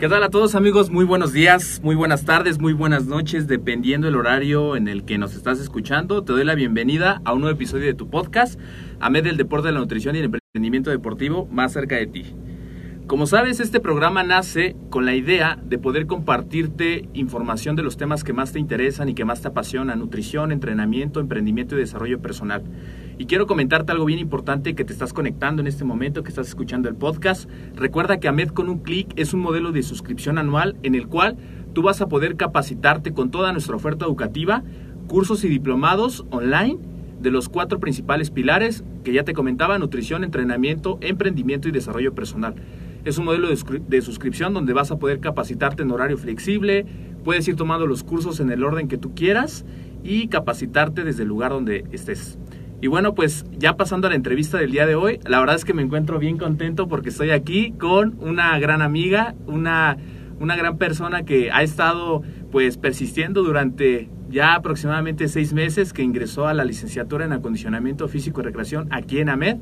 ¿Qué tal a todos amigos? Muy buenos días, muy buenas tardes, muy buenas noches, dependiendo del horario en el que nos estás escuchando. Te doy la bienvenida a un nuevo episodio de tu podcast, AMED del Deporte, la Nutrición y el Emprendimiento Deportivo, más cerca de ti. Como sabes, este programa nace con la idea de poder compartirte información de los temas que más te interesan y que más te apasionan, nutrición, entrenamiento, emprendimiento y desarrollo personal. Y quiero comentarte algo bien importante que te estás conectando en este momento, que estás escuchando el podcast. Recuerda que AMED con un clic es un modelo de suscripción anual en el cual tú vas a poder capacitarte con toda nuestra oferta educativa, cursos y diplomados online de los cuatro principales pilares que ya te comentaba, nutrición, entrenamiento, emprendimiento y desarrollo personal. Es un modelo de, suscripción donde vas a poder capacitarte en horario flexible, puedes ir tomando los cursos en el orden que tú quieras y capacitarte desde el lugar donde estés. Y bueno, pues ya pasando a la entrevista del día de hoy, la verdad es que me encuentro bien contento porque estoy aquí con una gran amiga, una, una gran persona que ha estado pues persistiendo durante ya aproximadamente seis meses que ingresó a la licenciatura en acondicionamiento físico y recreación aquí en AMED.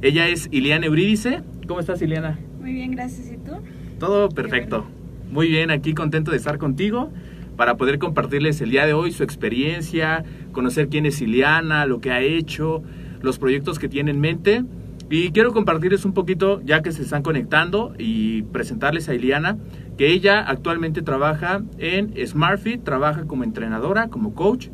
Ella es Iliana Eurídice. ¿Cómo estás, Iliana? Muy bien, gracias. ¿Y tú? Todo perfecto. Muy bien, aquí contento de estar contigo para poder compartirles el día de hoy su experiencia, conocer quién es Iliana, lo que ha hecho, los proyectos que tiene en mente. Y quiero compartirles un poquito, ya que se están conectando, y presentarles a Iliana, que ella actualmente trabaja en SmartFit, trabaja como entrenadora, como coach,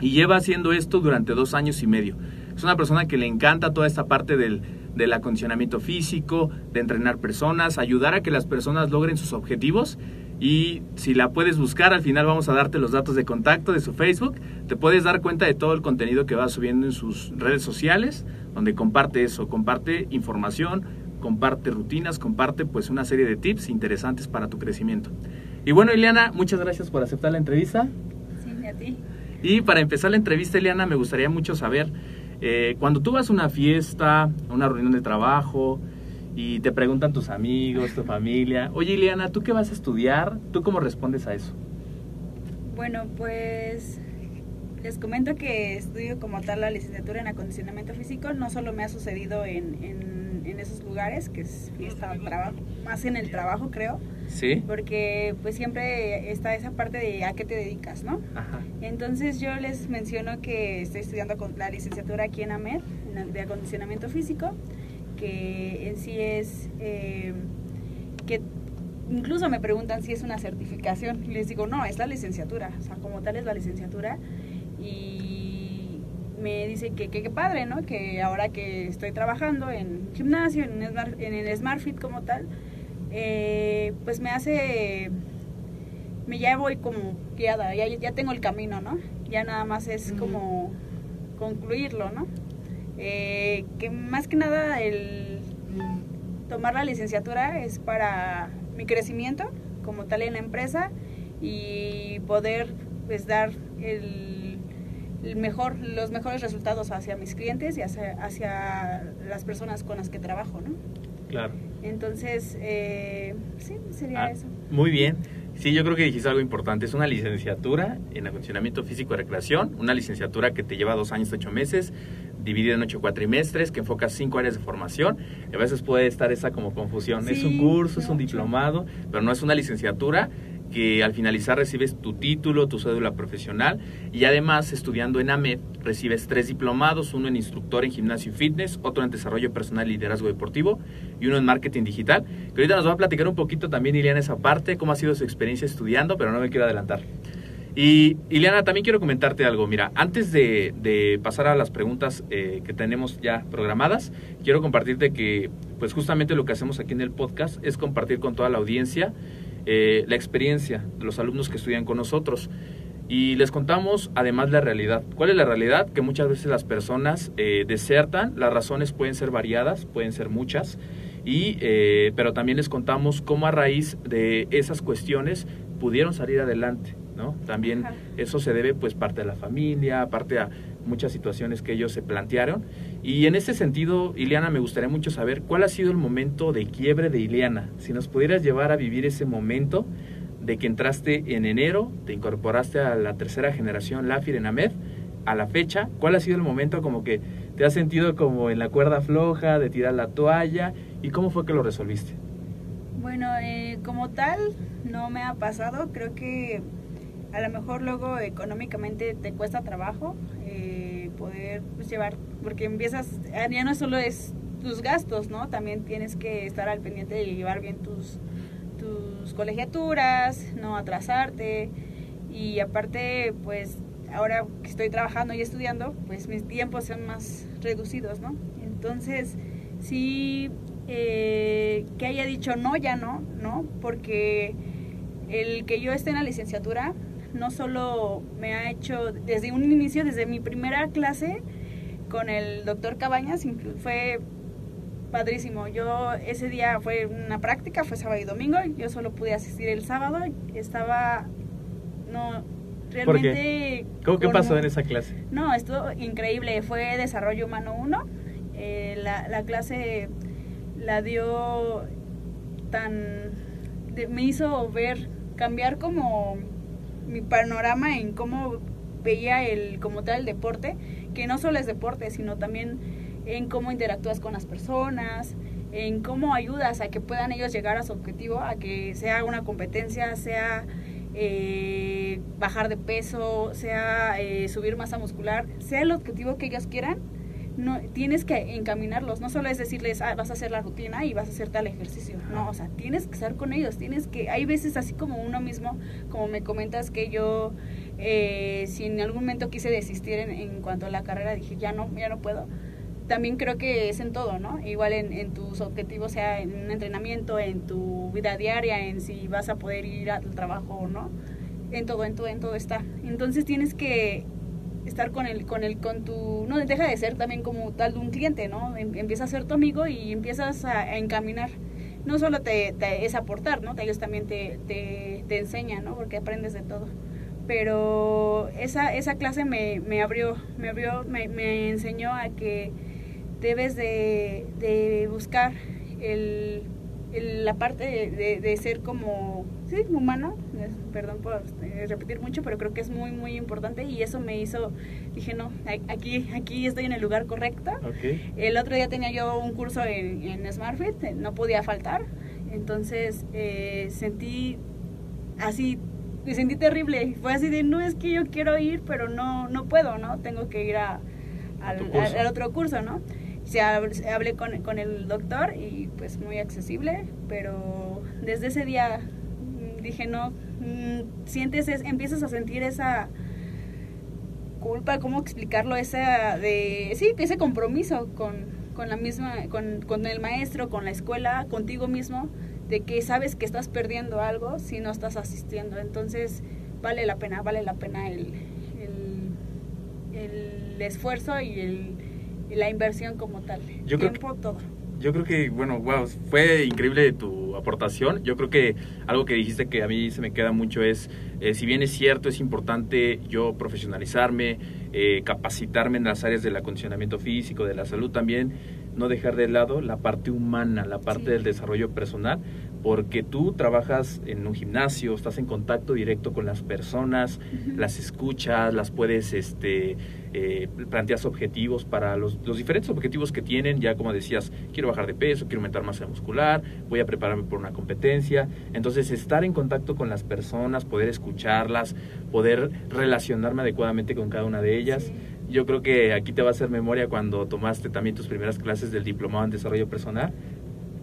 y lleva haciendo esto durante dos años y medio. Es una persona que le encanta toda esta parte del, del acondicionamiento físico, de entrenar personas, ayudar a que las personas logren sus objetivos. Y si la puedes buscar, al final vamos a darte los datos de contacto de su Facebook. Te puedes dar cuenta de todo el contenido que va subiendo en sus redes sociales, donde comparte eso, comparte información, comparte rutinas, comparte pues una serie de tips interesantes para tu crecimiento. Y bueno, Ileana, muchas gracias por aceptar la entrevista. Sí, a ti. Y para empezar la entrevista, Ileana, me gustaría mucho saber eh, cuando tú vas a una fiesta, a una reunión de trabajo y te preguntan tus amigos, tu familia, oye Ileana, ¿tú qué vas a estudiar? ¿Tú cómo respondes a eso? Bueno, pues les comento que estudio como tal la licenciatura en acondicionamiento físico. No solo me ha sucedido en, en, en esos lugares, que es fiesta, trabajo, más en el trabajo creo. Sí. Porque pues siempre está esa parte de a qué te dedicas, ¿no? Ajá. Entonces yo les menciono que estoy estudiando con la licenciatura aquí en AMED, de acondicionamiento físico, que en sí es eh, que incluso me preguntan si es una certificación y les digo, no, es la licenciatura, o sea, como tal es la licenciatura y me dice que qué padre, ¿no? Que ahora que estoy trabajando en gimnasio, en, Smart, en el SmartFit como tal, eh, pues me hace, me ya voy como guiada, ya, ya tengo el camino, ¿no? Ya nada más es como concluirlo, ¿no? Eh, que más que nada el tomar la licenciatura es para mi crecimiento como tal en la empresa y poder pues dar el, el mejor, los mejores resultados hacia mis clientes y hacia, hacia las personas con las que trabajo, ¿no? Claro. Entonces, eh, sí, sería Ah, eso. Muy bien. Sí, yo creo que dijiste algo importante. Es una licenciatura en acondicionamiento físico y recreación, una licenciatura que te lleva dos años, ocho meses, dividida en ocho cuatrimestres, que enfoca cinco áreas de formación. A veces puede estar esa como confusión. es un curso, es un diplomado, pero no es una licenciatura que al finalizar recibes tu título, tu cédula profesional y además estudiando en AMED recibes tres diplomados, uno en instructor en gimnasio y fitness, otro en desarrollo personal y liderazgo deportivo y uno en marketing digital. Que ahorita nos va a platicar un poquito también Ileana esa parte, cómo ha sido su experiencia estudiando, pero no me quiero adelantar. Y Ileana, también quiero comentarte algo. Mira, antes de, pasar a las preguntas eh, que tenemos ya programadas, quiero compartirte que, pues justamente lo que hacemos aquí en el podcast es compartir con toda la audiencia eh, la experiencia de los alumnos que estudian con nosotros. Y les contamos además la realidad. ¿Cuál es la realidad? Que muchas veces las personas eh, desertan, las razones pueden ser variadas, pueden ser muchas, y, eh, pero también les contamos cómo a raíz de esas cuestiones pudieron salir adelante. ¿No? También Ajá. eso se debe pues parte a la familia, parte a muchas situaciones que ellos se plantearon. Y en ese sentido, Ileana, me gustaría mucho saber cuál ha sido el momento de quiebre de Ileana. Si nos pudieras llevar a vivir ese momento de que entraste en enero, te incorporaste a la tercera generación LAFIR en AMED, a la fecha, ¿cuál ha sido el momento como que te has sentido como en la cuerda floja, de tirar la toalla? ¿Y cómo fue que lo resolviste? Bueno, eh, como tal, no me ha pasado. Creo que a lo mejor luego económicamente te cuesta trabajo eh, poder pues, llevar, porque empiezas, ah, ya no solo es tus gastos, ¿no? También tienes que estar al pendiente de llevar bien tus, tus colegiaturas, no atrasarte. Y aparte, pues ahora que estoy trabajando y estudiando, pues mis tiempos son más reducidos, ¿no? Entonces, sí, eh, que haya dicho no, ya no, ¿no? Porque el que yo esté en la licenciatura no solo me ha hecho, desde un inicio, desde mi primera clase con el doctor Cabañas, fue padrísimo. Yo ese día fue una práctica, fue sábado y domingo, yo solo pude asistir el sábado, estaba, no, ¿Por qué? realmente... ¿Cómo con- pasó en esa clase? no, estuvo increíble. Fue Desarrollo Humano 1. Eh, la, la clase la dio tan... de- me hizo ver, cambiar como mi panorama en cómo veía el como tal el deporte, que no solo es deporte, sino también en cómo interactúas con las personas, en cómo ayudas a que puedan ellos llegar a su objetivo, a que sea una competencia, sea eh, bajar de peso, sea eh, subir masa muscular, sea el objetivo que ellos quieran, no tienes que encaminarlos, no solo es decirles, ah, vas a hacer la rutina y vas a hacer tal ejercicio, no, o sea, tienes que estar con ellos, tienes que, hay veces así como uno mismo, como me comentas que yo, eh, si en algún momento quise desistir en, en cuanto a la carrera, dije, ya no, ya no puedo, también creo que es en todo, ¿no? Igual en, en tus objetivos, sea en un entrenamiento, en tu vida diaria, en si vas a poder ir al trabajo o no, en todo, en todo, en todo está. Entonces tienes que estar con el, con el, con tu, no deja de ser también como tal de un cliente, ¿no? Em- Empieza a ser tu amigo y empiezas a, encaminar. No solo te, es aportar, ¿no? Ellos también te, te, enseñan, ¿no? Porque aprendes de todo. Pero esa, esa clase me, me abrió, me abrió, me, me enseñó a que debes de, de buscar el, el- la parte de- de ser como, sí, humano, es- perdón por eh, repetir mucho, pero creo que es muy, muy importante y eso me hizo, dije, no, aquí, aquí estoy en el lugar correcto. Ok. El otro día tenía yo un curso en, en SmartFit, eh, no podía faltar, entonces eh, sentí así, me sentí terrible, fue así de, no, es que yo quiero ir, pero no, no puedo, ¿no? Tengo que ir a, al, al- al otro curso, ¿no? Se hab- se hablé con, con el doctor y pues muy accesible, pero desde ese día dije, no, mm, sientes, es- empiezas a sentir esa culpa, ¿cómo explicarlo? Esa de, sí, ese compromiso con, con la misma, con, con el maestro, con la escuela, contigo mismo, de que sabes que estás perdiendo algo si no estás asistiendo. Entonces, vale la pena, vale la pena el, el, el esfuerzo y, el, y la inversión como tal. Yo creo Tiempo, todo. Yo creo que, bueno, wow, fue increíble tu aportación. Yo creo que algo que dijiste que a mí se me queda mucho es, eh, si bien es cierto, es importante yo profesionalizarme, eh, capacitarme en las áreas del acondicionamiento físico, de la salud también, no dejar de lado la parte humana, la parte Sí. del desarrollo personal, porque tú trabajas en un gimnasio, estás en contacto directo con las personas, las escuchas, las puedes, este, eh, planteas objetivos para los, los diferentes objetivos que tienen, ya como decías, quiero bajar de peso, quiero aumentar masa muscular, voy a prepararme por una competencia, entonces estar en contacto con las personas, poder escucharlas, poder relacionarme adecuadamente con cada una de ellas. Sí. Yo creo que aquí te va a hacer memoria cuando tomaste también tus primeras clases del diplomado en desarrollo personal,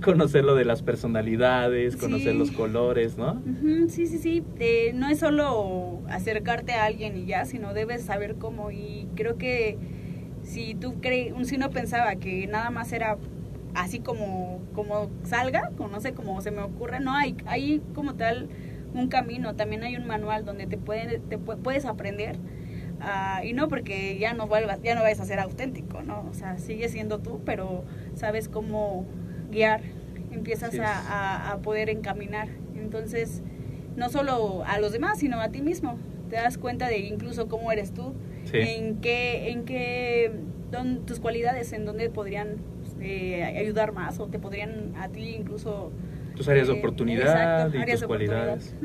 conocer lo de las personalidades, conocer Sí. los colores, ¿no? Sí, sí, sí. Eh, no es solo acercarte a alguien y ya, sino debes saber cómo. Y creo que si tú crees, si uno pensaba que nada más era así como, como salga, no sé cómo se me ocurre, no, hay, hay como tal un camino, también hay un manual donde te, pueden, te pu- puedes aprender. ah, y no porque ya no vuelvas, ya no vayas a ser auténtico, ¿no? O sea, sigue siendo tú, pero sabes cómo guiar, empiezas a, a- a poder encaminar. Entonces, no solo a los demás, sino a ti mismo. Te das cuenta de incluso cómo eres tú, Sí. en qué, en qué, don- tus cualidades, en dónde podrían eh, ayudar más o te podrían a ti incluso... Tus áreas de oportunidad exacto, y tus cualidades.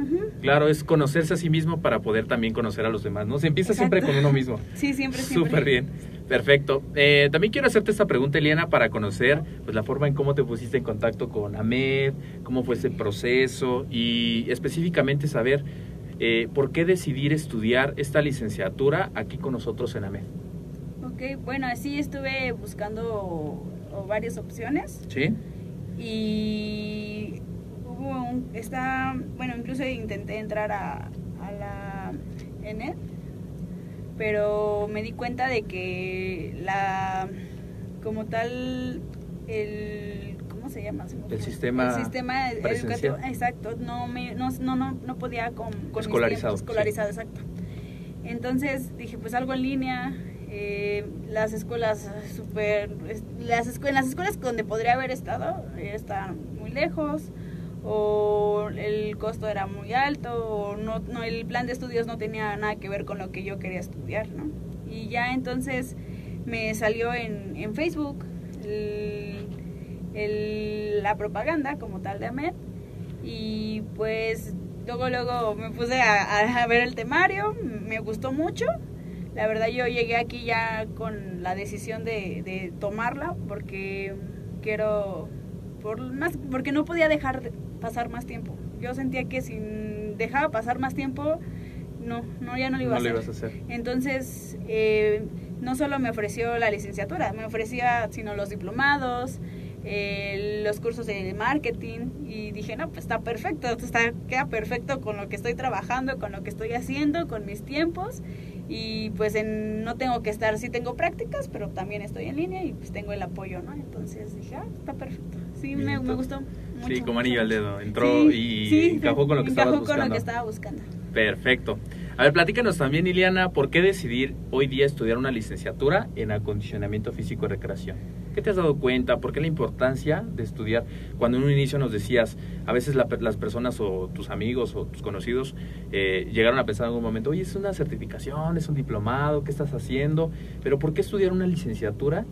Claro, es conocerse a sí mismo para poder también conocer a los demás, ¿no? Se empieza siempre con uno mismo. Sí, siempre, siempre. Súper bien, perfecto. Eh, también quiero hacerte esta pregunta, Eliana, para conocer pues, la forma en cómo te pusiste en contacto con Ahmed, cómo fue ese proceso y específicamente saber eh, por qué decidir estudiar esta licenciatura aquí con nosotros en Ahmed. Ok, bueno, así estuve buscando varias opciones ¿Sí? Y hubo un, está, bueno, incluso intenté entrar a, a la ENED, pero me di cuenta de que la, como tal, el, ¿cómo se llama? Fue. sistema el sistema educativo, exacto, no, me, no, no, no, no podía con, con mis Escolarizado, tiempos, escolarizado, exacto. Entonces dije, pues algo en línea, eh, las escuelas super, las escu- en las escuelas donde podría haber estado eh, estaban muy lejos o el costo era muy alto o no, no el plan de estudios no tenía nada que ver con lo que yo quería estudiar, ¿no? Y ya entonces me salió en, en Facebook el- el- la propaganda como tal de AMED y pues luego luego me puse a, a ver el temario, me gustó mucho. La verdad yo llegué aquí ya con la decisión de, de tomarla porque quiero por más porque no podía dejar de pasar más tiempo. Yo sentía que si dejaba pasar más tiempo no, no ya no lo iba No a lo hacer. ibas a hacer. Entonces, eh, no solo me ofreció la licenciatura, me ofrecía sino los diplomados, eh, los cursos de marketing y dije, no, pues está perfecto, está, queda perfecto con lo que estoy trabajando, con lo que estoy haciendo, con mis tiempos y pues en, no tengo que estar, sí tengo prácticas, pero también estoy en línea y pues tengo el apoyo, ¿no? Entonces dije, ah, está perfecto. Sí, me, gustó. Sí, mucho, como mucho, anillo al dedo. Entró y encajó con lo que estabas encajó con lo buscando. que estaba buscando. Perfecto. A ver, platícanos también, Iliana, ¿por qué decidir hoy día estudiar una licenciatura en acondicionamiento físico y recreación? ¿Qué te has dado cuenta? ¿Por qué la importancia de estudiar? Cuando en un inicio nos decías, a veces la- las personas o tus amigos o tus conocidos eh, llegaron a pensar en algún momento, oye, es una certificación, es un diplomado, ¿qué estás haciendo? Pero ¿por qué estudiar una licenciatura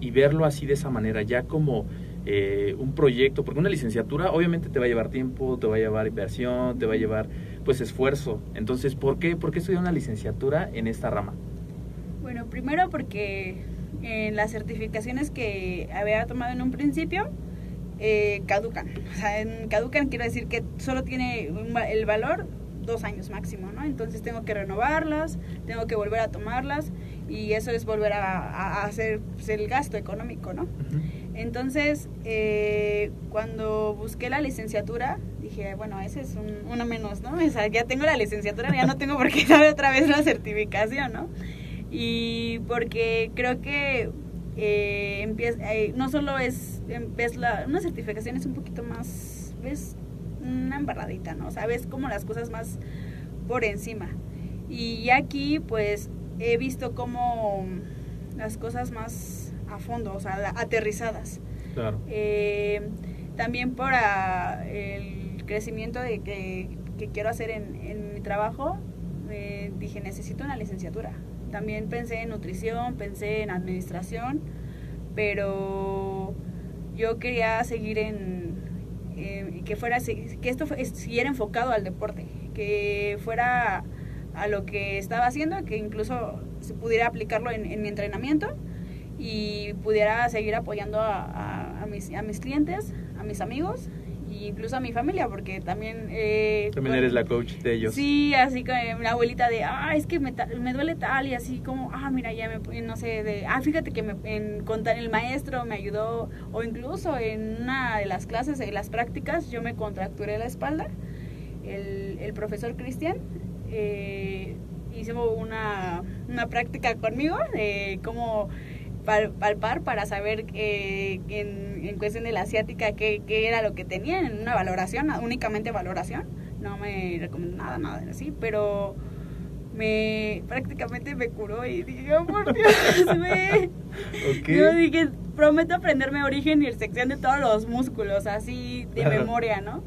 y verlo así de esa manera, ya como eh, un proyecto? Porque una licenciatura obviamente te va a llevar tiempo, te va a llevar inversión, te va a llevar pues esfuerzo. Entonces, ¿por qué, ¿por qué estudiar una licenciatura en esta rama? Bueno, primero porque en las certificaciones que había tomado en un principio eh, caducan. O sea, en caducan quiero decir que solo tiene un el valor dos años máximo, ¿no? Entonces tengo que renovarlas, tengo que volver a tomarlas y eso es volver a, hacer pues, el gasto económico, ¿no? Entonces, eh, cuando busqué la licenciatura, dije, bueno, ese es un, uno menos, ¿no? O sea, ya tengo la licenciatura, ya no tengo por qué dar otra vez la certificación, ¿no? Y porque creo que eh, eh, no solo es, em- ves la, una certificación es un poquito más, ves una embarradita, ¿no? O sea, ves como las cosas más por encima. Y aquí, pues, he visto como las cosas más a fondo, o sea, la- aterrizadas. Claro. Eh, también por ah, el crecimiento de que, que quiero hacer en, en mi trabajo, eh, dije, necesito una licenciatura. También pensé en nutrición, pensé en administración, pero yo quería seguir en, eh, que fuera que esto siguiera enfocado al deporte, que fuera a lo que estaba haciendo, que incluso se pudiera aplicarlo en, en mi entrenamiento y pudiera seguir apoyando a, a- a mis, a mis clientes, a mis amigos e incluso a mi familia, porque también... eh, También eres la coach de ellos. Sí, así que la abuelita de, ah, es que me, me duele tal y así como, ah, mira, ya me, no sé, de, ah, fíjate que me, en contar el maestro me ayudó, o incluso en una de las clases, en las prácticas, yo me contracturé la espalda, el, el profesor Cristian eh, hizo una, una práctica conmigo de cómo palpar para saber eh, en, en cuestión de la asiática qué, qué era lo que tenía en una valoración, únicamente valoración. No me recomendó nada, nada así, pero me prácticamente me curó y dije, oh, por Dios, me... Ok. Yo dije, prometo aprenderme origen y sección de todos los músculos, así de memoria, ¿no?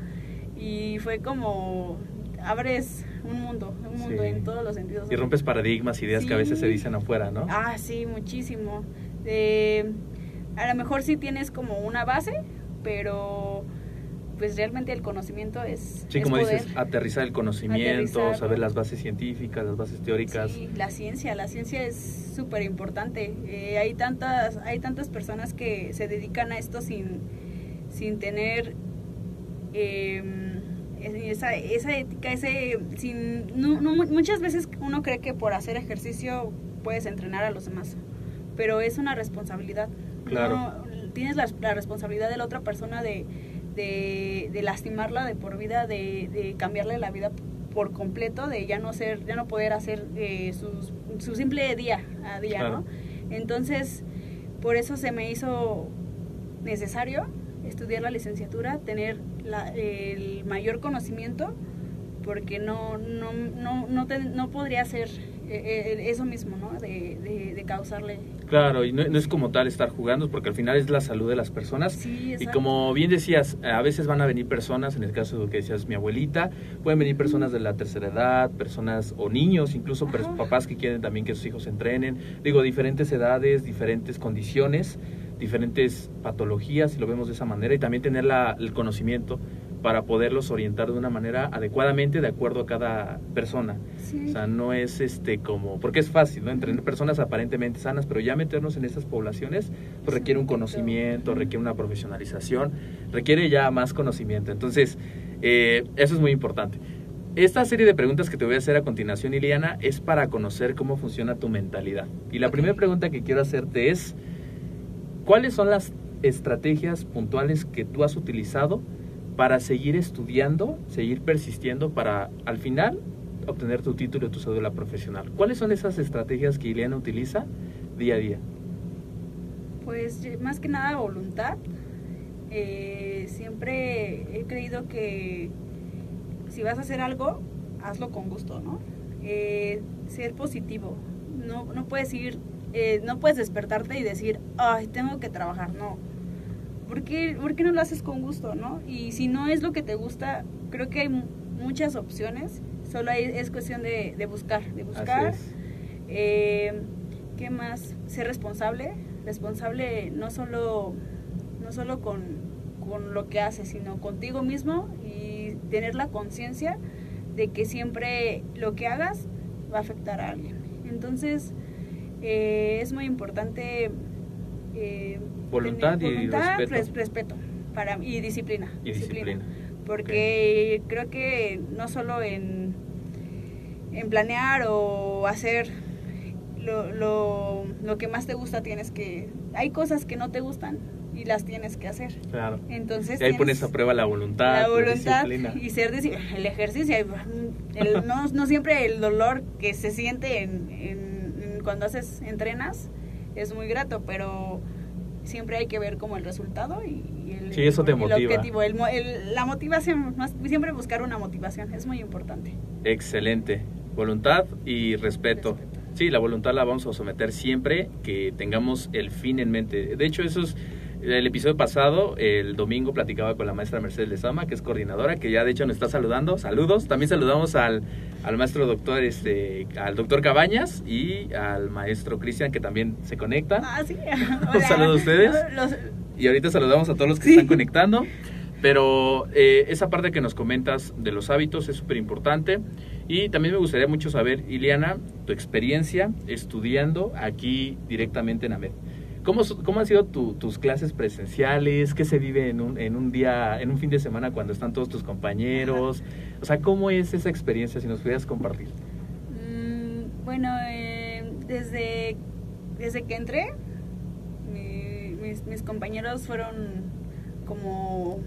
Y fue como, abres un mundo, un mundo Sí. en todos los sentidos. Y rompes paradigmas, ideas que a veces Sí. se dicen afuera, ¿no? Ah, sí, muchísimo. Eh, a lo mejor sí tienes como una base, pero pues realmente el conocimiento es, Sí, es como poder. dices, aterrizar el conocimiento, saber las bases científicas, las bases teóricas. Sí, la ciencia, la ciencia es súper importante. Eh, hay tantas, hay tantas personas que se dedican a esto sin, sin tener eh, esa, esa ética, ese, sin, no, no, muchas veces uno cree que por hacer ejercicio puedes entrenar a los demás, pero es una responsabilidad. Claro. No, tienes la, la responsabilidad de la otra persona de, de, de lastimarla de por vida, de, de cambiarle la vida por completo, de ya no ser, ya no poder hacer eh, sus- su simple día a día, Claro. ¿no? Entonces, por eso se me hizo necesario estudiar la licenciatura, tener la- el mayor conocimiento, porque no, no, no, no, te- no podría ser eh, eh, eso mismo, ¿no? De, de, de causarle... Claro, y no, no es como tal estar jugando, porque al final es la salud de las personas. Sí, Y como bien decías, a veces van a venir personas, en el caso de lo que decías mi abuelita, pueden venir personas de la tercera edad, personas o niños, incluso Ajá. papás que quieren también que sus hijos entrenen. Digo, diferentes edades, diferentes condiciones, diferentes patologías, si lo vemos de esa manera, y también tener la- el conocimiento para poderlos orientar de una manera adecuadamente de acuerdo a cada persona. Sí. O sea, no es este como, porque es fácil, ¿no? Entrenar personas aparentemente sanas, pero ya meternos en estas poblaciones pues, requiere un conocimiento, requiere una profesionalización, requiere ya más conocimiento. Entonces, eh, eso es muy importante. Esta serie de preguntas que te voy a hacer a continuación, Iliana, es para conocer cómo funciona tu mentalidad. Y la Ok. primera pregunta que quiero hacerte es, ¿cuáles son las estrategias puntuales que tú has utilizado para seguir estudiando, seguir persistiendo para al final obtener tu título y tu cédula profesional? ¿Cuáles son esas estrategias que Iliana utiliza día a día? Pues más que nada voluntad. Eh, siempre he creído que si vas a hacer algo, hazlo con gusto, ¿no? Eh, ser positivo. No, no puedes ir, eh, no puedes despertarte y decir, ay, tengo que trabajar, no. ¿Por qué, por qué no lo haces con gusto, no? Y si no es lo que te gusta, creo que hay mu- muchas opciones. Solo hay- es cuestión de, de buscar, de buscar. Eh, ¿Qué más? Ser responsable. Responsable no solo, no solo con, con lo que haces, sino contigo mismo y tener la conciencia de que siempre lo que hagas va a afectar a alguien. Entonces, eh, es muy importante. Eh, Voluntad tener y respeto. res- respeto para, y disciplina. Y disciplina. Porque creo que no solo en, en planear o hacer lo, lo, lo que más te gusta tienes que... Hay cosas que no te gustan y las tienes que hacer. Claro. Entonces... Y ahí pones a prueba la voluntad, la voluntad y ser el ejercicio. el- no, no siempre el dolor que se siente en, en- en cuando haces entrenas es muy grato, pero siempre hay que ver como el resultado y, y el, Sí, eso te el motiva. objetivo, el mo- el- la motivación, más- siempre buscar una motivación, es muy importante. Excelente. Voluntad y respeto. Respeto. Sí, la voluntad la vamos a someter siempre que tengamos el fin en mente. De hecho, eso es el episodio pasado, el domingo, platicaba con la maestra Mercedes Lezama, que es coordinadora, que ya de hecho nos está saludando. Saludos. También saludamos al, al maestro doctor, este, al doctor Cabañas y al maestro Cristian, que también se conecta. Ah, sí. Un saludo a ustedes. Los- Y ahorita saludamos a todos los que Sí. están conectando. Pero eh, esa parte que nos comentas de los hábitos es súper importante. Y también me gustaría mucho saber, Iliana, tu experiencia estudiando aquí directamente en AMED. ¿Cómo, cómo han sido tu- tus clases presenciales? ¿Qué se vive en un, en un día, en un fin de semana cuando están todos tus compañeros? O sea, ¿cómo es esa experiencia si nos pudieras compartir? Mm, bueno, eh, desde, desde que entré, mi- mis, mis compañeros fueron como,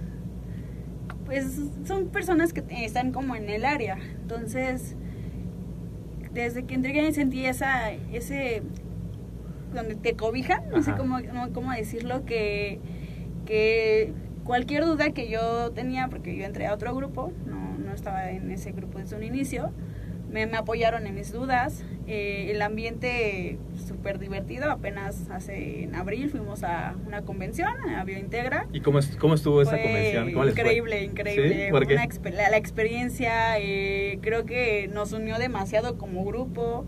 pues son personas que están como en el área. Entonces, desde que entré sentí esa, ese, donde te cobijan, no sé Ajá. cómo, no- cómo decirlo, que, que cualquier duda que yo tenía, porque yo entré a otro grupo, no, no estaba en ese grupo desde un inicio, me, me apoyaron en mis dudas. Eh, el ambiente súper divertido. Apenas hace en abril fuimos a una convención, a Biointegra. ¿Y cómo, es- cómo estuvo esa Fue convención? ¿Cómo les fue? increíble, increíble. ¿Sí? ¿Por qué? Una la, la experiencia eh, creo que nos unió demasiado como grupo.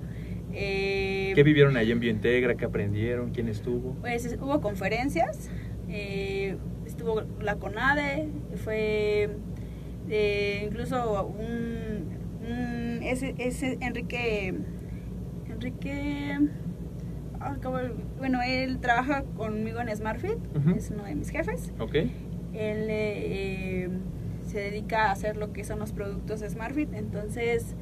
Eh, ¿Qué vivieron allá en Biointegra? ¿Qué aprendieron? ¿Quién estuvo? pues es- hubo conferencias, eh, estuvo la CONADE, fue eh, incluso un, un- ese, ese Enrique, Enrique, ah, bueno, él trabaja conmigo en SmartFit, es uno de mis jefes. ¿Ok? Él eh, se dedica a hacer lo que son los productos de SmartFit, entonces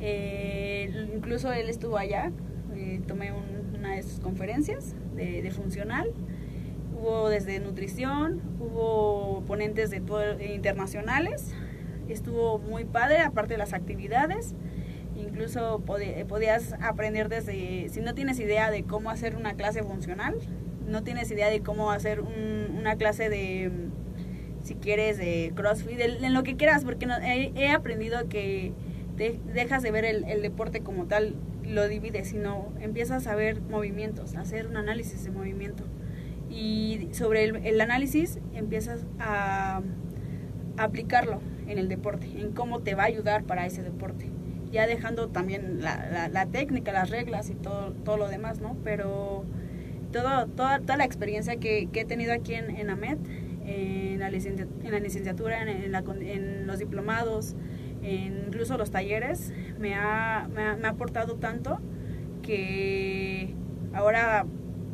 eh, incluso él estuvo allá, eh, tomé un- una de sus conferencias de, de funcional, hubo desde nutrición, hubo ponentes de todo, eh, internacionales, estuvo muy padre, aparte de las actividades, incluso podías aprender desde, si no tienes idea de cómo hacer una clase funcional, no tienes idea de cómo hacer un- una clase de, si quieres, de CrossFit, de- en lo que quieras, porque no- he aprendido que dejas de ver el, deporte como tal, lo divides, sino empiezas a ver movimientos, a hacer un análisis de movimiento. Y sobre el, análisis empiezas a, aplicarlo en el deporte, en cómo te va a ayudar para ese deporte. Ya dejando también la, técnica, las reglas y todo, todo lo demás, ¿no? Pero todo, toda, toda la experiencia que, he tenido aquí en, en AMET, en la, licencia- en la licenciatura, en, los diplomados, incluso los talleres, me ha, me ha, me ha aportado tanto que ahora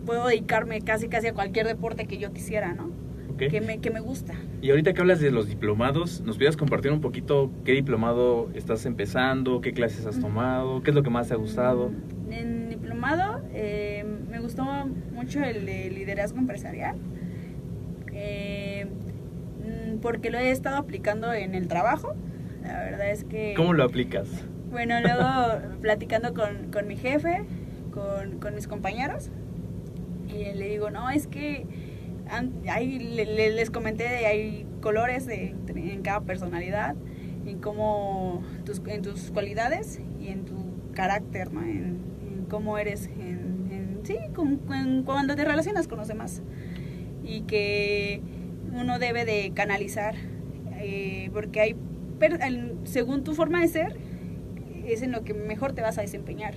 puedo dedicarme casi casi a cualquier deporte que yo quisiera, ¿no? Que, me, que me gusta. Y ahorita que hablas de los diplomados, ¿nos pudieras compartir un poquito qué diplomado estás empezando, qué clases has tomado, qué es lo que más te ha gustado? Mm, En diplomado eh, me gustó mucho el de liderazgo empresarial. eh, mm, porque lo he estado aplicando en el trabajo. La verdad es que... ¿Cómo lo aplicas? Bueno, luego platicando con, con mi jefe, con, con mis compañeros, y le digo, no, es que le- les comenté, de, hay colores de, en cada personalidad, en cómo tus, en tus cualidades y en tu carácter, ¿no? en, en cómo eres, en, en- sí, con- en- cuando te relacionas con los demás. Y que uno debe de canalizar, eh, porque hay, según tu forma de ser, es en lo que mejor te vas a desempeñar.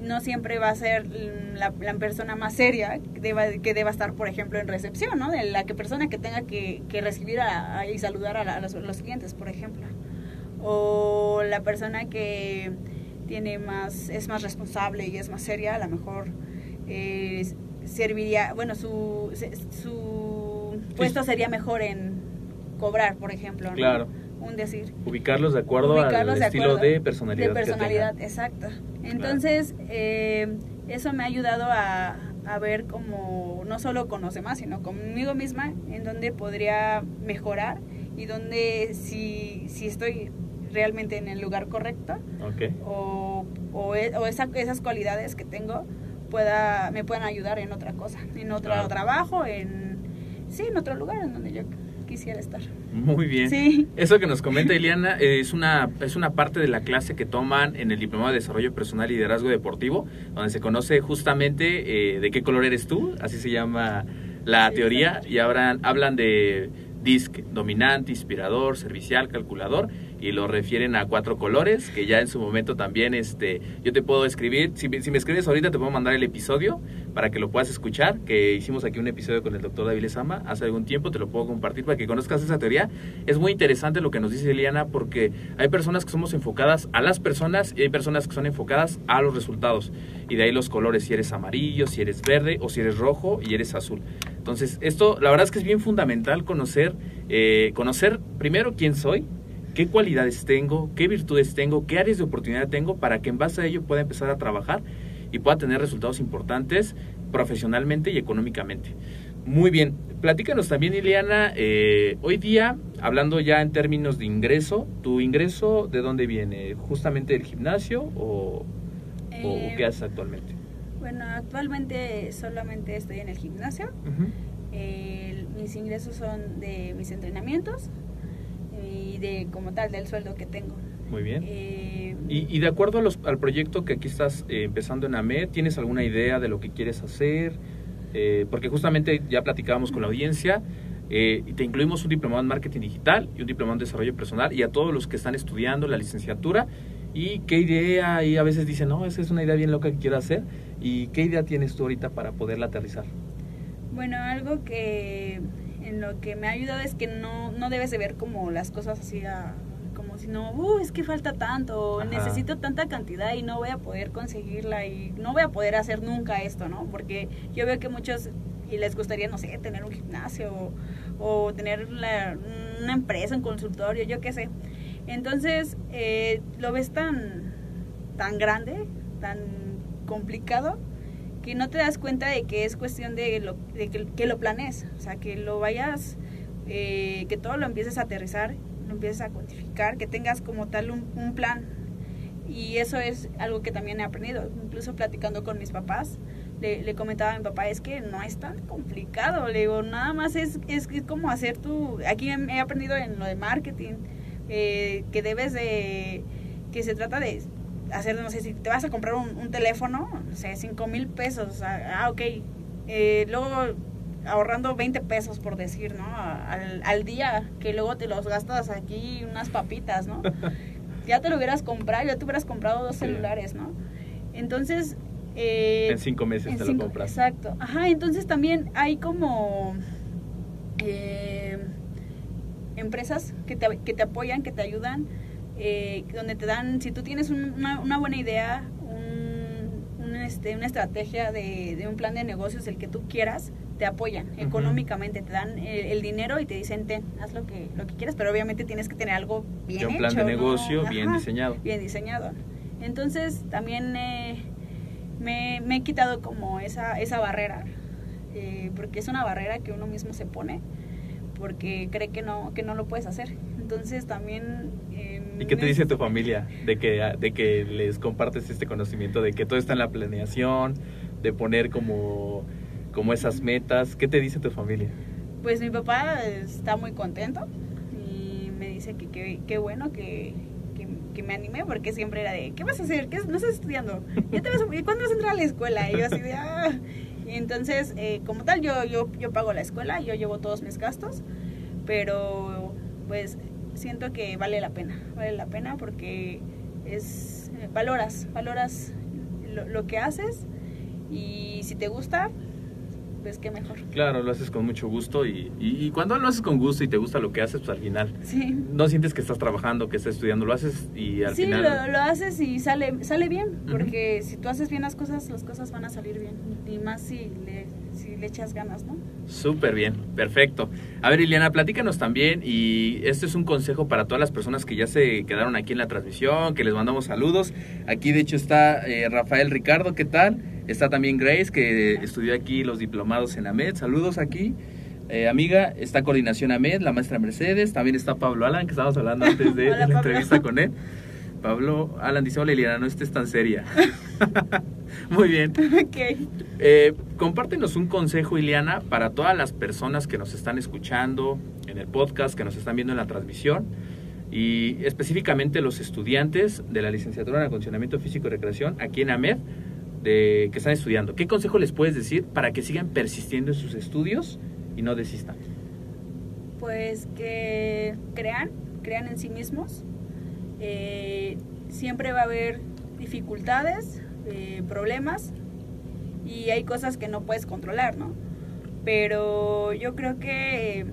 No siempre va a ser la, la persona más seria que deba, que deba estar, por ejemplo, en recepción, ¿no? De la que persona que tenga que, que recibir a- a- y saludar a, la- a los, los clientes, por ejemplo. O la persona que tiene más, es más responsable y es más seria, a lo mejor eh, serviría, bueno, su, su puesto sería mejor en cobrar, por ejemplo. ¿no? Claro. Un decir. Ubicarlos de acuerdo ubicarlos al de estilo acuerdo de personalidad. de personalidad exacto. Entonces eh, eso me ha ayudado a, a ver como no solo con los demás sino conmigo misma en donde podría mejorar y donde si, si estoy realmente en el lugar correcto o, o, e- o esa- esas cualidades que tengo pueda me puedan ayudar en otra cosa en otro trabajo en sí en otro lugar en donde yo quisiera estar. Muy bien. sí. Eso que nos comenta Eliana es una, es una parte de la clase que toman en el Diplomado de Desarrollo Personal y Liderazgo Deportivo, donde se conoce justamente eh, de qué color eres tú, así se llama la Sí, teoría y hablan, hablan de disc dominante, inspirador, servicial, calculador y lo refieren a cuatro colores que ya en su momento también este yo te puedo escribir si, si me escribes ahorita te puedo mandar el episodio para que lo puedas escuchar que hicimos aquí un episodio con el doctor David Lezama hace algún tiempo te lo puedo compartir para que conozcas esa teoría. Es muy interesante lo que nos dice Eliana porque hay personas que somos enfocadas a las personas y hay personas que son enfocadas a los resultados. Y de ahí los colores si eres amarillo si eres verde o si eres rojo y eres azul. Entonces, esto, la verdad es que es bien fundamental conocer, eh, conocer primero quién soy, qué cualidades tengo, qué virtudes tengo, qué áreas de oportunidad tengo, para que en base a ello pueda empezar a trabajar y pueda tener resultados importantes profesionalmente y económicamente. Muy bien, platícanos también, Ileana, eh, hoy día, hablando ya en términos de ingreso, ¿tu ingreso de dónde viene? ¿Justamente del gimnasio o, o Eh, qué haces actualmente? Bueno, actualmente solamente estoy en el gimnasio. Mis ingresos son de mis entrenamientos de como tal del sueldo que tengo. Muy bien. Eh, Y, y de acuerdo a los- al proyecto que aquí estás eh, empezando en AMED, ¿tienes alguna idea de lo que quieres hacer? Eh, porque justamente ya platicábamos con la audiencia eh, y te incluimos un diplomado en marketing digital y un diplomado en desarrollo personal y a todos los que están estudiando la licenciatura y qué idea y a veces dicen, no, esa es una idea bien loca que quiero hacer y qué idea tienes tú ahorita para poderla aterrizar. Bueno, algo que en lo que me ha ayudado es que no, no debes de ver como las cosas así a- como si no, "Uh, es que falta tanto, Ajá. necesito tanta cantidad y no voy a poder conseguirla y no voy a poder hacer nunca esto, ¿no? Porque yo veo que muchos y les gustaría, no sé, tener un gimnasio o, o tener la- una empresa, un consultorio, yo qué sé. Entonces, eh, lo ves tan, tan grande, tan complicado, que no te das cuenta de que es cuestión de, que, lo planees, o sea, que lo vayas, eh, que todo lo empieces a aterrizar, lo empieces a cuantificar, que tengas como tal un, plan. Y eso es algo que también he aprendido, incluso platicando con mis papás, le, comentaba a mi papá, es que no es tan complicado, le digo, nada más es, es, es como hacer tu, aquí he he aprendido en lo de marketing, eh, que debes de, que se trata de hacer, no sé, si te vas a comprar un, un teléfono, no sé, 5 mil pesos, sea, ah, ok, eh, luego ahorrando 20 pesos por decir, ¿no? Al, al día, que luego te los gastas aquí unas papitas, ¿no? ya te lo hubieras comprado, ya te hubieras comprado dos celulares, ¿no? Entonces... eh, en cinco meses en te cinco- lo compras. Exacto. Ajá, entonces también hay como eh, empresas que te, que te apoyan, que te ayudan, eh, donde te dan, si tú tienes un- una, una buena idea, un, un, este, una estrategia de, de un plan de negocios, el que tú quieras, te apoyan económicamente, te dan el, el dinero y te dicen, ten, haz lo que, lo que quieras, pero obviamente tienes que tener algo bien Ya un plan hecho, de ¿no? negocio bien Ajá diseñado. bien diseñado. Entonces también eh, me, me he quitado como esa, esa barrera, eh, porque es una barrera que uno mismo se pone, porque cree que no, que no lo puedes hacer. Entonces también... eh, ¿Y qué te dice tu familia de que, de que les compartes este conocimiento, de que todo está en la planeación, de poner como, como esas metas? ¿Qué te dice tu familia? Pues mi papá está muy contento y me dice que qué bueno que, que, me animé porque siempre era de, ¿qué vas a hacer? ¿Qué, ¿No estás estudiando? ¿Ya ¿Cuándo vas a entrar a la escuela? Y yo así de, ah. Entonces, eh, como tal, yo, yo, yo pago la escuela, yo llevo todos mis gastos, pero pues siento que vale la pena, vale la pena porque es, eh, valoras, valoras lo, lo que haces y si te gusta, pues qué mejor. Claro, lo haces con mucho gusto y, y, y cuando lo haces con gusto y te gusta lo que haces, pues al final Sí. no sientes que estás trabajando, que estás estudiando, lo haces y al sí, final... lo, lo haces y sale sale bien, porque si tú haces bien las cosas, las cosas van a salir bien. Y más si le, le echas ganas, ¿no? Súper bien, perfecto. A ver, Ileana, platícanos también, y este es un consejo para todas las personas que ya se quedaron aquí en la transmisión, que les mandamos saludos. Aquí, de hecho, está eh, Rafael Ricardo, ¿qué tal? Está también Grace, que estudió aquí los diplomados en AMED. Saludos aquí. Eh, amiga, está Coordinación AMED, la maestra Mercedes. También está Pablo Alan, que estábamos hablando antes de, Hola, de la Pablo. entrevista con él. Pablo Alan dice, hola Ileana, no estés tan seria. Muy bien. ok. Eh, compártenos un consejo, Ileana, para todas las personas que nos están escuchando en el podcast, que nos están viendo en la transmisión, y específicamente los estudiantes de la licenciatura en acondicionamiento físico y recreación aquí en AMED, de que están estudiando, ¿qué consejo les puedes decir para que sigan persistiendo en sus estudios y no desistan? Pues que crean, crean en sí mismos. Eh, siempre va a haber dificultades, eh, problemas y hay cosas que no puedes controlar, ¿no? Pero yo creo que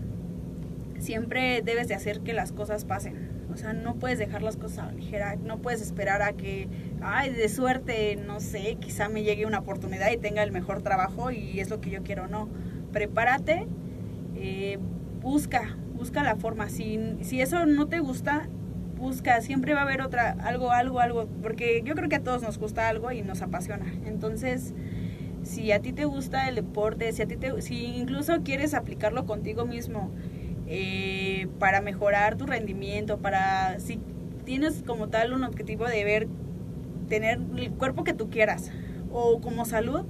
siempre debes de hacer que las cosas pasen. O sea, no puedes dejar las cosas a ligera, no puedes esperar a que, ay, de suerte, no sé, quizá me llegue una oportunidad y tenga el mejor trabajo y es lo que yo quiero, no. Prepárate, eh, busca, busca la forma. Si, si eso no te gusta, busca, siempre va a haber otra, algo, algo, algo, porque yo creo que a todos nos gusta algo y nos apasiona. Entonces, si a ti te gusta el deporte, si a ti te, si incluso quieres aplicarlo contigo mismo, eh, para mejorar tu rendimiento, para si tienes como tal un objetivo de ver, tener el cuerpo que tú quieras o como salud,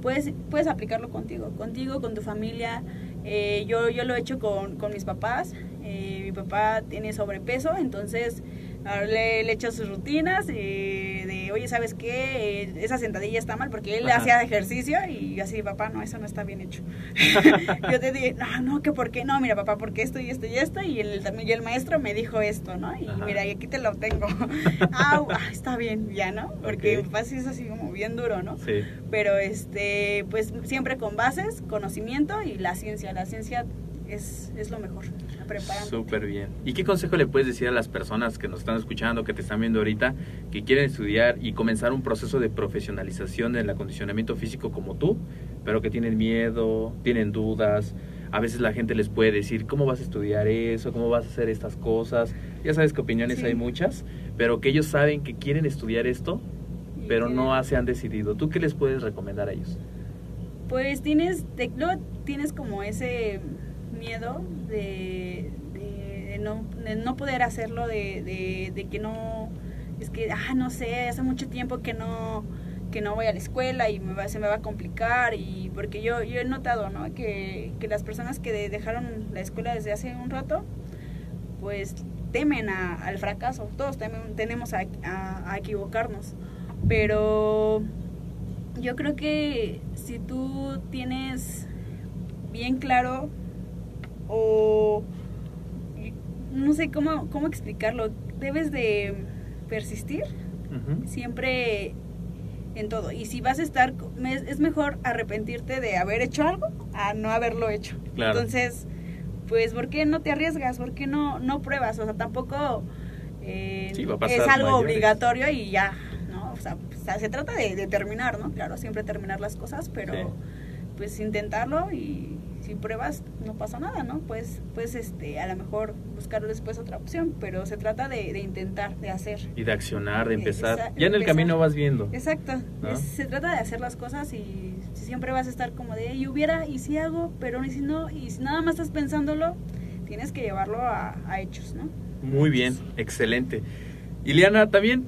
puedes, puedes aplicarlo contigo, contigo, con tu familia. Eh, yo, yo lo he hecho con, con mis papás. Eh, mi papá tiene sobrepeso, entonces le, le echo sus rutinas eh, de, oye, ¿sabes qué? Eh, esa sentadilla está mal porque él hacía ejercicio y así, papá, no, eso no está bien hecho. yo te dije, no, no, que por qué no, mira, papá, porque esto y esto y esto y el, también el maestro me dijo esto, ¿no? Y mira, y aquí te lo tengo. ah, está bien, ya, ¿no? Porque okay. papá sí es así como bien duro, ¿no? Sí. Pero, este, pues siempre con bases, conocimiento y la ciencia. La ciencia es, es lo mejor. Súper bien. ¿Y qué consejo le puedes decir a las personas que nos están escuchando, que te están viendo ahorita, que quieren estudiar y comenzar un proceso de profesionalización del acondicionamiento físico como tú, pero que tienen miedo, tienen dudas? A veces la gente les puede decir, ¿cómo vas a estudiar eso? ¿Cómo vas a hacer estas cosas? Ya sabes que opiniones sí. hay muchas, pero que ellos saben que quieren estudiar esto, pero no se han decidido. ¿Tú qué les puedes recomendar a ellos? Pues tienes, te, tienes como ese miedo de, no, de no, poder hacerlo, de, que no, es que, ah, no sé, hace mucho tiempo que no, que no voy a la escuela y me va, se me va a complicar y porque yo, yo he notado, ¿no? Que, que las personas que dejaron la escuela desde hace un rato, pues temen a, al fracaso, todos tenemos a equivocarnos, pero yo creo que si tú tienes bien claro o no sé cómo, cómo explicarlo, debes de persistir uh -huh. siempre en todo. Y si vas a estar, es mejor arrepentirte de haber hecho algo a no haberlo hecho. Claro. Entonces, pues, ¿por qué no te arriesgas? ¿Por qué no, no pruebas? O sea, tampoco eh, sí, es algo mayores. obligatorio y ya, ¿no? O sea, se trata de, de, terminar, ¿no? Claro, siempre terminar las cosas, pero sí. pues intentarlo y si pruebas no pasa nada, ¿no? Pues, pues este, a lo mejor buscar después otra opción, pero se trata de, de intentar, de hacer. Y de accionar, de empezar. Esa, ya en el camino vas viendo. Exacto. ¿no? Es, se trata de hacer las cosas y siempre vas a estar como de, y hubiera, y si hago, pero y si no, y si nada más estás pensándolo, tienes que llevarlo a, a hechos, ¿no? Muy bien, excelente. Iliana, también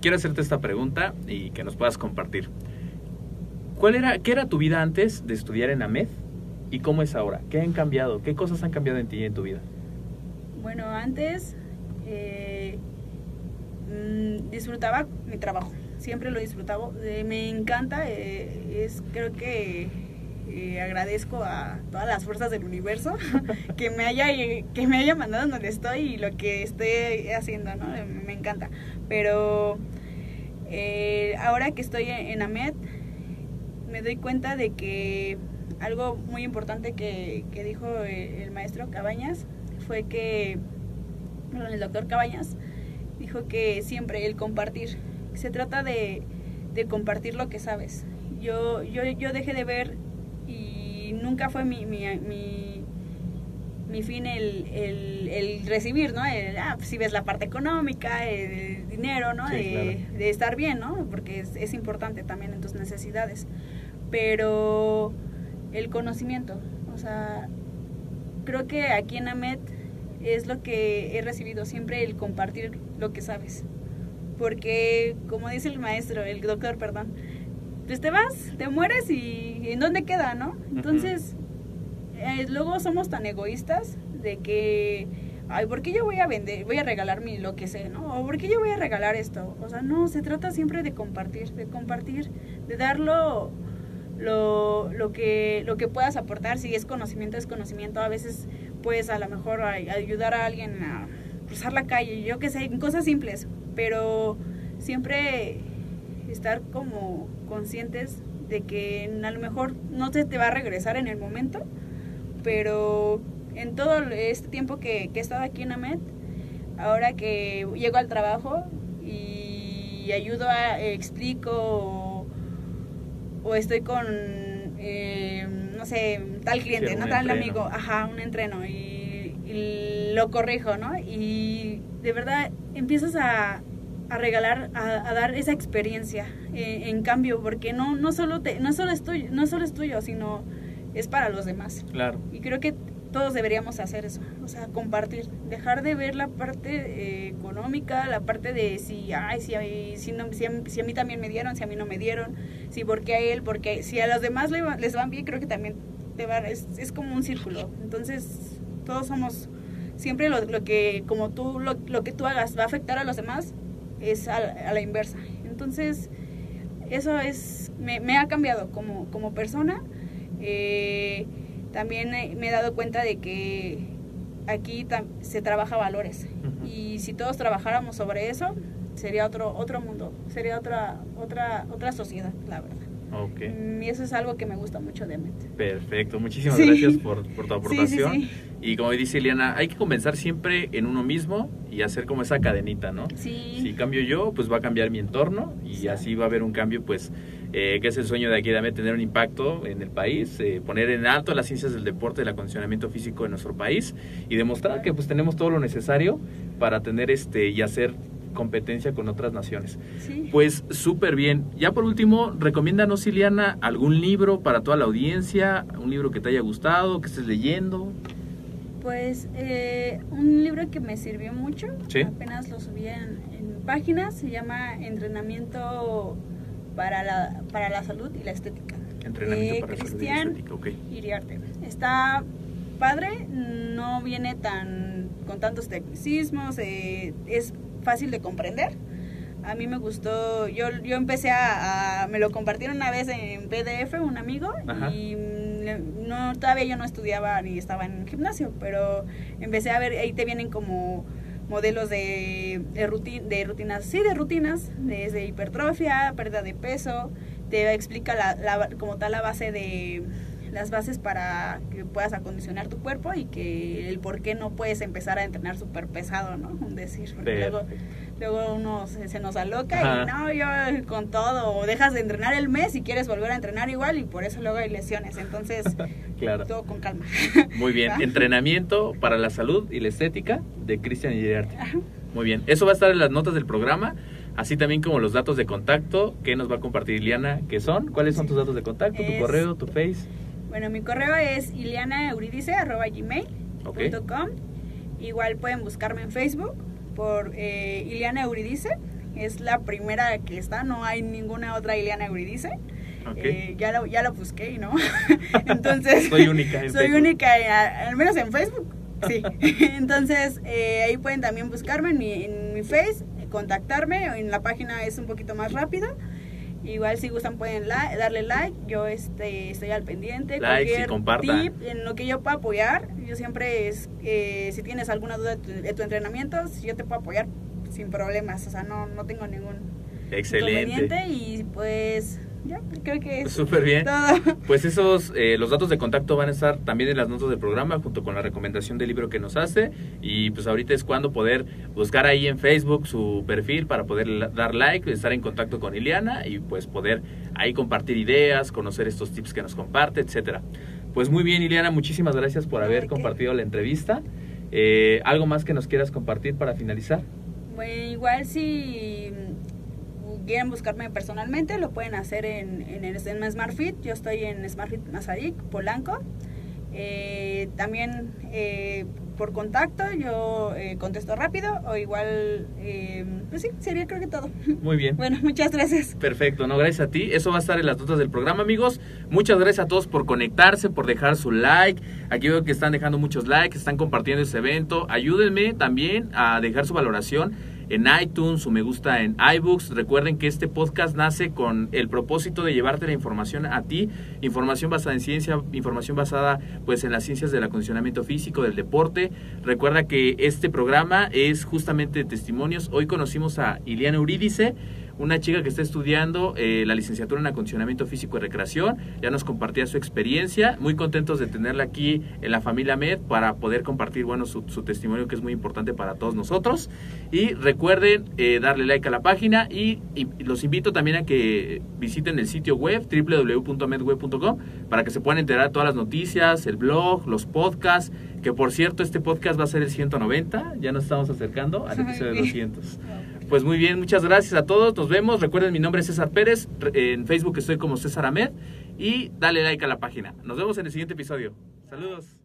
quiero hacerte esta pregunta y que nos puedas compartir. ¿Cuál era, ¿Qué era tu vida antes de estudiar en AMED? ¿Y cómo es ahora? ¿Qué han cambiado? ¿Qué cosas han cambiado en ti y en tu vida? Bueno, antes eh, mmm, disfrutaba mi trabajo, siempre lo disfrutaba, eh, me encanta, eh, es creo que agradezco a todas las fuerzas del universo que me haya que me haya mandado donde estoy y lo que estoy haciendo, ¿no? Me encanta. Pero ahora que estoy en AMED me doy cuenta de que algo muy importante que, que dijo el, el, maestro Cabañas fue que, bueno, el doctor Cabañas dijo que siempre el compartir, se trata de, de compartir lo que sabes. Yo, yo, yo dejé de ver y nunca fue mi, mi, mi, mi fin el, el, el, recibir, ¿no? El, ah, pues si ves la parte económica, el dinero, ¿no? Sí, de, claro. de, estar bien, ¿no? Porque es, es importante también en tus necesidades. Pero el conocimiento. O sea, creo que aquí en AMET es lo que he recibido siempre, el compartir lo que sabes. Porque, como dice el maestro, el doctor, perdón, pues te vas, te mueres y ¿en dónde queda, no? Entonces, uh -huh. eh, luego somos tan egoístas de que, ay, ¿por qué yo voy a vender, voy a regalar mi lo que sé, ¿no? O ¿por qué yo voy a regalar esto? O sea, no, se trata siempre de compartir, de compartir, de darlo lo, lo, que, lo que puedas aportar, si es conocimiento, es conocimiento, a veces puedes a lo mejor ayudar a alguien a cruzar la calle, yo qué sé, cosas simples, pero siempre estar como conscientes de que a lo mejor no se te va a regresar en el momento, pero en todo este tiempo que, que he estado aquí en AMET, ahora que llego al trabajo y ayudo, a, explico o, estoy con, eh, no sé, tal cliente, no tal amigo, ajá, un entreno y, lo corrijo, ¿no? Y de verdad empiezas a, a regalar, a, dar esa experiencia eh, en cambio, porque no, no, solo te, no, solo es tuyo, no solo es tuyo, sino es para los demás. Claro. Y creo que todos deberíamos hacer eso, o sea, compartir, dejar de ver la parte eh, económica, la parte de si, ay, si, si, no, si, a, mí también me dieron, si a mí no me dieron, si porque a él, porque si a los demás les van bien, creo que también te es, es como un círculo. Entonces, todos somos, siempre lo, lo que, como tú, lo, lo, que tú hagas va a afectar a los demás, es a, a la inversa. Entonces, eso es, me, me ha cambiado como, como persona. Eh, también me he dado cuenta de que aquí se trabaja valores y si todos trabajáramos sobre eso sería otro otro mundo sería otra otra otra sociedad la verdad Okay. Mm, y eso es algo que me gusta mucho de. Perfecto, muchísimas gracias por, por, tu aportación. y como dice Eliana, hay que comenzar siempre en uno mismo y hacer como esa cadenita, ¿no? Si cambio yo, pues va a cambiar mi entorno y así va a haber un cambio, pues eh, que es el sueño de aquí de tener un impacto en el país, eh, poner en alto las ciencias del deporte, del acondicionamiento físico de nuestro país y demostrar que pues tenemos todo lo necesario para tener este y hacer competencia con otras naciones. Pues súper bien. Ya por último, recomiéndanos, Iliana, algún libro para toda la audiencia, un libro que te haya gustado, que estés leyendo. Pues eh, un libro que me sirvió mucho, apenas lo subí en, en páginas, se llama Entrenamiento para la, para la salud y la estética. Entrenamiento para Cristian la salud Iriarte. Está padre, no viene tan con tantos tecnicismos, eh, es fácil de comprender. A mí me gustó, yo, yo empecé a, me lo compartieron una vez en PDF un amigo y no todavía yo no estudiaba ni estaba en gimnasio, pero empecé a ver, ahí te vienen como modelos de, de, de rutinas, sí, de rutinas, desde hipertrofia, pérdida de peso, te explica la, como tal la base de las bases para que puedas acondicionar tu cuerpo y que el por qué no puedes empezar a entrenar súper pesado, ¿no? Un decir, luego, luego uno se, nos aloca y no, yo con todo, o dejas de entrenar el mes y quieres volver a entrenar igual y por eso luego hay lesiones, entonces claro. todo con calma. Muy bien, entrenamiento para la salud y la estética de Cristian Iriarte. Muy bien, eso va a estar en las notas del programa así también como los datos de contacto que nos va a compartir Iliana, que son, ¿cuáles son tus datos de contacto, tu correo, tu face? Bueno, mi correo es ilianaeuridice.gmail.com Igual pueden buscarme en Facebook por eh, Iliana Euridice. Es la primera que está, no hay ninguna otra Iliana Euridice. Eh, ya, lo, ya lo busqué y no. Entonces, soy única. En soy única, al menos en Facebook. Sí. Entonces, eh, ahí pueden también buscarme en mi, en mi Face, contactarme. En la página es un poquito más rápido. Igual si gustan pueden darle like, yo este, estoy al pendiente. Like, cualquier tip en lo que yo pueda apoyar, yo siempre es, eh, si tienes alguna duda de tu, entrenamiento, yo te puedo apoyar sin problemas, o sea, no, no tengo ningún Excelente. y pues ya, creo que es súper bien. Pues esos, eh, los datos de contacto van a estar también en las notas del programa junto con la recomendación del libro que nos hace y pues ahorita es cuando poder buscar ahí en Facebook su perfil para poder dar like, estar en contacto con Iliana y pues poder ahí compartir ideas, conocer estos tips que nos comparte, etcétera. Pues muy bien, Iliana, muchísimas gracias por haber compartido la entrevista. Eh, ¿Algo más que nos quieras compartir para finalizar? Bueno, igual si quieren buscarme personalmente, lo pueden hacer en, en, en SmartFit. Yo estoy en SmartFit Mazarik, Polanco. Eh, también eh, por contacto, yo eh, contesto rápido o igual, eh, pues sí, sería creo que todo. Muy bien. Bueno, muchas gracias. Perfecto, no, gracias a ti. Eso va a estar en las notas del programa, amigos. Muchas gracias a todos por conectarse, por dejar su like. Aquí veo que están dejando muchos likes, están compartiendo este evento. Ayúdenme también a dejar su valoración en iTunes o me gusta en iBooks. Recuerden que este podcast nace con el propósito de llevarte la información a ti, información basada en ciencia, información basada pues en las ciencias del acondicionamiento físico, del deporte. Recuerda que este programa es justamente de testimonios. Hoy conocimos a Iliana Eurídice una chica que está estudiando eh, la licenciatura en acondicionamiento físico y recreación. Ya nos compartía su experiencia. Muy contentos de tenerla aquí en la familia Med para poder compartir bueno, su, su testimonio que es muy importante para todos nosotros. Y recuerden eh, darle like a la página y, y, los invito también a que visiten el sitio web www.medweb.com para que se puedan enterar todas las noticias, el blog, los podcasts. Que por cierto, este podcast va a ser el 190. Ya nos estamos acercando al episodio 200. Pues muy bien, muchas gracias a todos. Nos vemos. Recuerden, mi nombre es César Pérez. En Facebook estoy como César Ahmed. Y dale like a la página. Nos vemos en el siguiente episodio. Saludos.